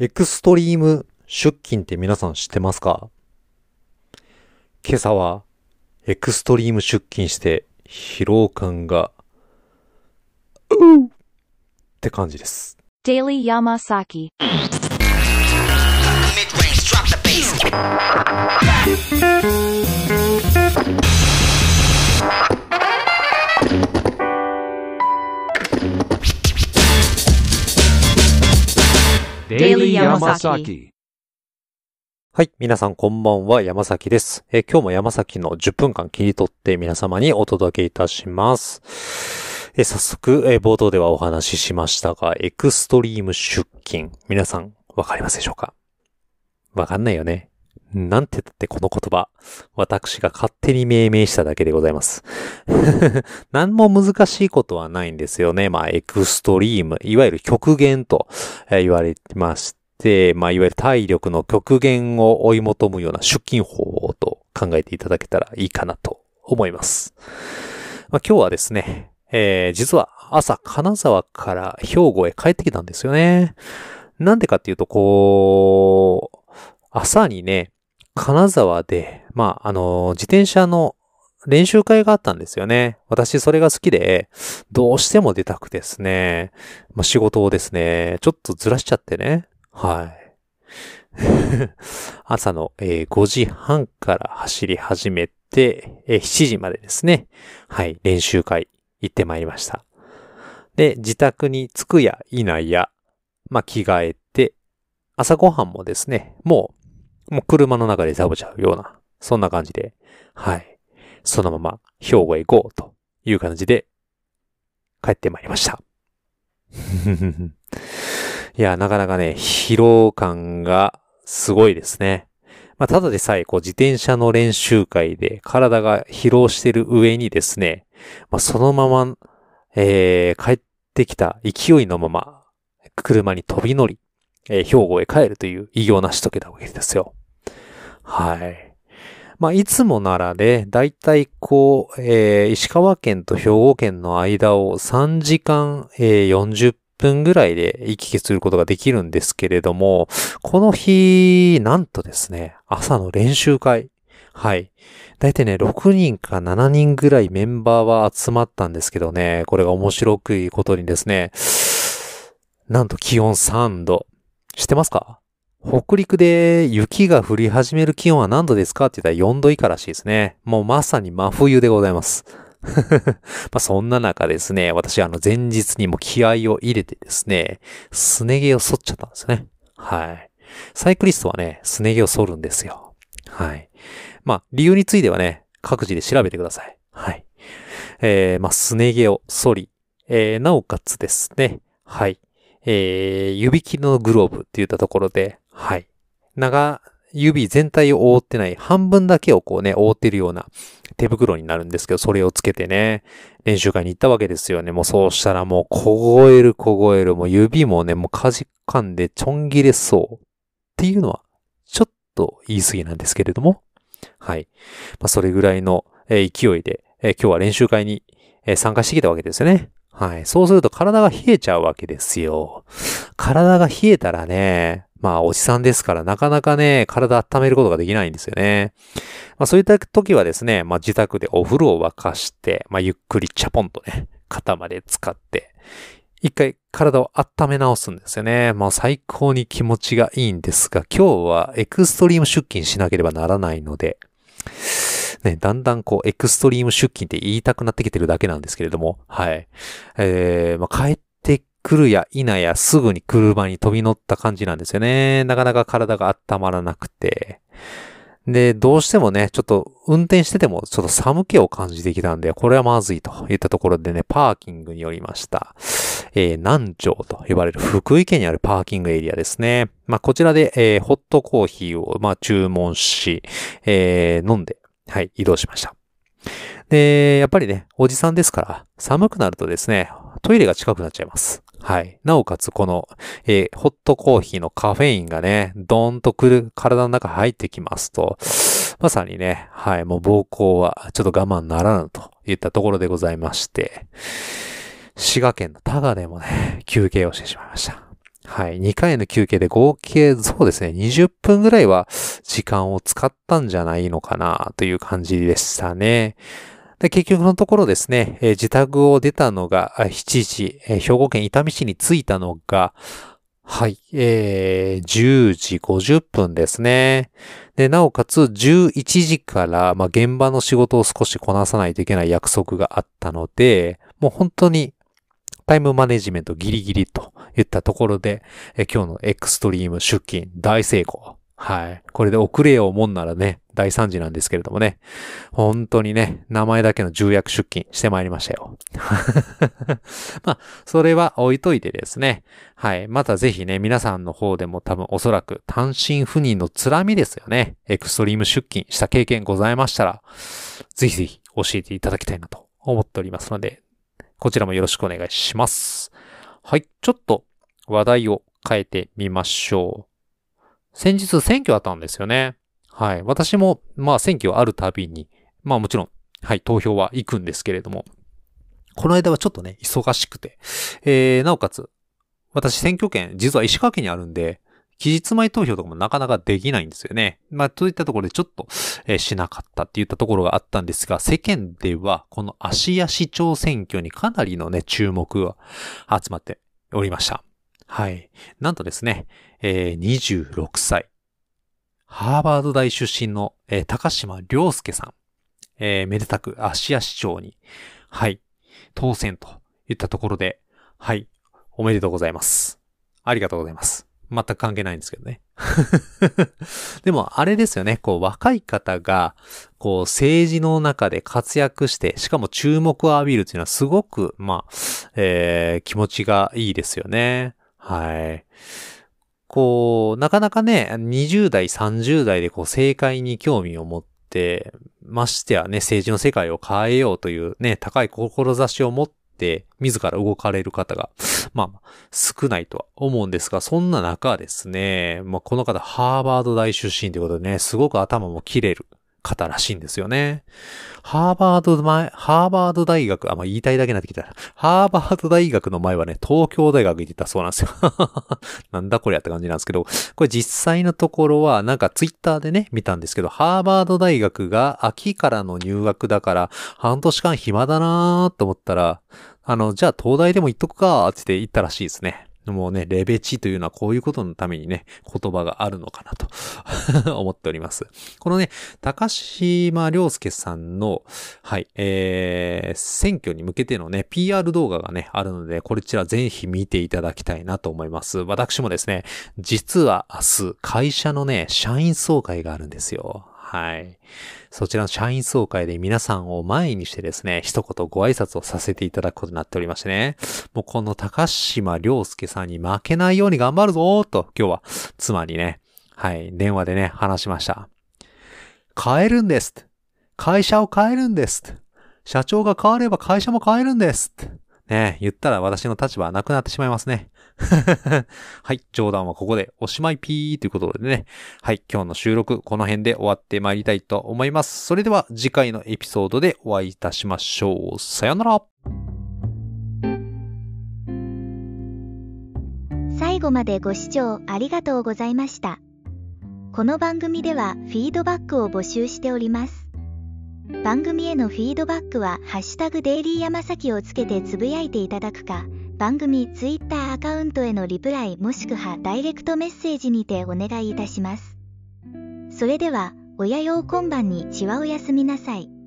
エクストリーム出勤って皆さん知ってますか？今朝はエクストリーム出勤して疲労感が、ううって感じです。Daily Yamasaki. Daily Yamasaki. はい。皆さんこんばんは、山崎です。えー今日も山崎の10分間切り取って皆様にお届けいたします。えー早速、えー冒頭ではお話ししましたが、エクストリーム出勤。皆さん、わかりますでしょうか？わかんないよね。なんて言ってこの言葉、私が勝手に命名しただけでございます。何も難しいことはないんですよね。まあ、エクストリーム、いわゆる極限と言われてまして、まあ、いわゆる体力の極限を追い求むような出勤法と考えていただけたらいいかなと思います。まあ、今日はですね、えー実は朝金沢から兵庫へ帰ってきたんですよね。なんでかっていうと、こう、朝にね、金沢で、まあ、あの、自転車の練習会があったんですよね。私それが好きで、どうしても出たくてですね、まあ、仕事をですね、ちょっとずらしちゃってね。はい。朝の、えー5時半から走り始めて、えー7時までですね。はい。練習会行ってまいりました。で、自宅に着くや否や、まあ、着替えて、朝ごはんもですね、もう、もう車の中で食べちゃうような、そんな感じで、はい。そのまま兵庫へ行こうという感じで帰ってまいりました。いや、なかなかね、疲労感がすごいですね。まあ、ただでさえ、こう、自転車の練習会で体が疲労してる上にですね、まあ、そのまま、えー、帰ってきた勢いのまま、車に飛び乗り、えー兵庫へ帰るという偉業なしとけたわけですよ。はい。まあ、いつもならね、だいたいこう、えー石川県と兵庫県の間を3時間、えー40分ぐらいで行き来することができるんですけれども、この日、なんとですね、朝の練習会。はい。だいたいね、6人か7人ぐらいメンバーは集まったんですけどね、これが面白くいことにですね、なんと気温3度。知ってますか？北陸で雪が降り始める気温は何度ですかって言ったら4度以下らしいですね。もうまさに真冬でございます。まそんな中ですね、私あの前日にも気合を入れてですね、すね毛を剃っちゃったんですね。はい。サイクリストはね、すね毛を剃るんですよ。はい。まあ理由についてはね、各自で調べてください。はい。えー、まあすね毛を剃り、えー、なおかつですね、はい。えー、指切りのグローブって言ったところで、はい。長、指全体を覆ってない半分だけをこうね、覆ってるような手袋になるんですけど、それをつけてね、練習会に行ったわけですよね。もうそうしたらもう凍える凍える、もう指もね、もうかじかんでちょん切れそう。っていうのは、ちょっと言い過ぎなんですけれども、はい。まあ、それぐらいの、勢いで、今日は練習会に、参加してきたわけですよね。はい。そうすると体が冷えちゃうわけですよ。体が冷えたらね、まあ、おじさんですから、なかなかね、体温めることができないんですよね。まあ、そういった時はですね、まあ、自宅でお風呂を沸かして、まあ、ゆっくりチャポンとね、肩まで使って、一回体を温め直すんですよね。まあ、最高に気持ちがいいんですが、今日はエクストリーム出勤しなければならないので、ね、だんだんこう、エクストリーム出勤って言いたくなってきてるだけなんですけれども、はい。えー、まあ、帰ってくるや否やすぐに車に飛び乗った感じなんですよね。なかなか体が温まらなくて。で、どうしてもね、ちょっと運転しててもちょっと寒気を感じてきたんで、これはまずいといったところでね、パーキングに寄りました。えー、南城と呼ばれる福井県にあるパーキングエリアですね。まあ、こちらで、えーホットコーヒーを、まあ、注文し、えー飲んで、はい、移動しました。で、やっぱりね、おじさんですから、寒くなるとですね、トイレが近くなっちゃいます。はい。なおかつ、この、えーホットコーヒーのカフェインがね、ドーンとくる、体の中入ってきますと、まさにね、はい、もう膀胱はちょっと我慢ならぬといったところでございまして、滋賀県の多賀でもね、休憩をしてしまいました。はい。2回の休憩で合計、そうですね、20分ぐらいは時間を使ったんじゃないのかなという感じでしたね。で結局のところですね、え自宅を出たのが7時、え兵庫県伊丹市に着いたのが、はい、えー、10時50分ですね。で、なおかつ11時から、まあ、現場の仕事を少しこなさないといけない約束があったので、もう本当にタイムマネジメントギリギリといったところで、え今日のエクストリーム出勤大成功。はい。これで遅れようもんならね、大惨事なんですけれどもね。本当にね、名前だけの重役出勤してまいりましたよ。まあ、それは置いといてですね。はい。またぜひね、皆さんの方でも多分おそらく単身赴任のつらみですよね。エクストリーム出勤した経験ございましたら、ぜひぜひ教えていただきたいなと思っておりますので、こちらもよろしくお願いします。はい。ちょっと話題を変えてみましょう。先日選挙あったんですよね。はい。私も、まあ選挙あるたびに、まあもちろん、はい、投票は行くんですけれども、この間はちょっとね、忙しくて、えー、なおかつ、私選挙権、実は石川県にあるんで、期日前投票とかもなかなかできないんですよね。まあ、といったところでちょっと、えーしなかったっていったところがあったんですが、世間では、この芦屋市長選挙にかなりのね、注目が集まっておりました。はい。なんとですね、えー26歳、ハーバード大出身の、えー高島良介さん、えーめでたく芦屋市長に、はい、当選といったところで、はい、おめでとうございます。ありがとうございます。全く関係ないんですけどね。でも、あれですよね。こう、若い方が、こう、政治の中で活躍して、しかも注目を浴びるっていうのはすごく、まあ、えー気持ちがいいですよね。はい。こう、なかなかね、20代、30代でこう、正解に興味を持って、ましてやね、政治の世界を変えようというね、高い志を持って、自ら動かれる方が、まあまあ、少ないとは思うんですが、そんな中ですね、まあこの方、ハーバード大出身ということでね、すごく頭も切れる。方らしいんですよね。ハーバード前、ハーバード大学、あ、まあ言いたいだけになってきた。ハーバード大学の前はね、東京大学行ってたそうなんですよ。なんだこりゃって感じなんですけど、これ実際のところは、なんかツイッターでね、見たんですけど、ハーバード大学が秋からの入学だから、半年間暇だなーと思ったら、あの、じゃあ東大でも行っとくかーって言って行ったらしいですね。もうね、レベチというのはこういうことのためにね、言葉があるのかなと 思っております。このね、高島良介さんの、はい、えー、選挙に向けてのね、PR 動画がね、あるので、こちらぜひ見ていただきたいなと思います。私もですね、実は明日、会社のね、社員総会があるんですよ。はい。そちらの社員総会で皆さんを前にしてですね、一言ご挨拶をさせていただくことになっておりましてね。もうこの高島良介さんに負けないように頑張るぞーと、今日は妻にね、はい、電話でね、話しました。変えるんです。会社を変えるんです。社長が変われば会社も変えるんです。ね言ったら私の立場はなくなってしまいますね。はい、冗談はここでおしまいピーということでね。はい、今日の収録この辺で終わってまいりたいと思います。それでは次回のエピソードでお会いいたしましょう。さよなら。最後までご視聴ありがとうございました。この番組ではフィードバックを募集しております。番組へのフィードバックは、ハッシュタグデイリーヤマサキをつけてつぶやいていただくか、番組ツイッターアカウントへのリプライもしくはダイレクトメッセージにてお願いいたします。それでは、親用今晩にちはおやすみなさい。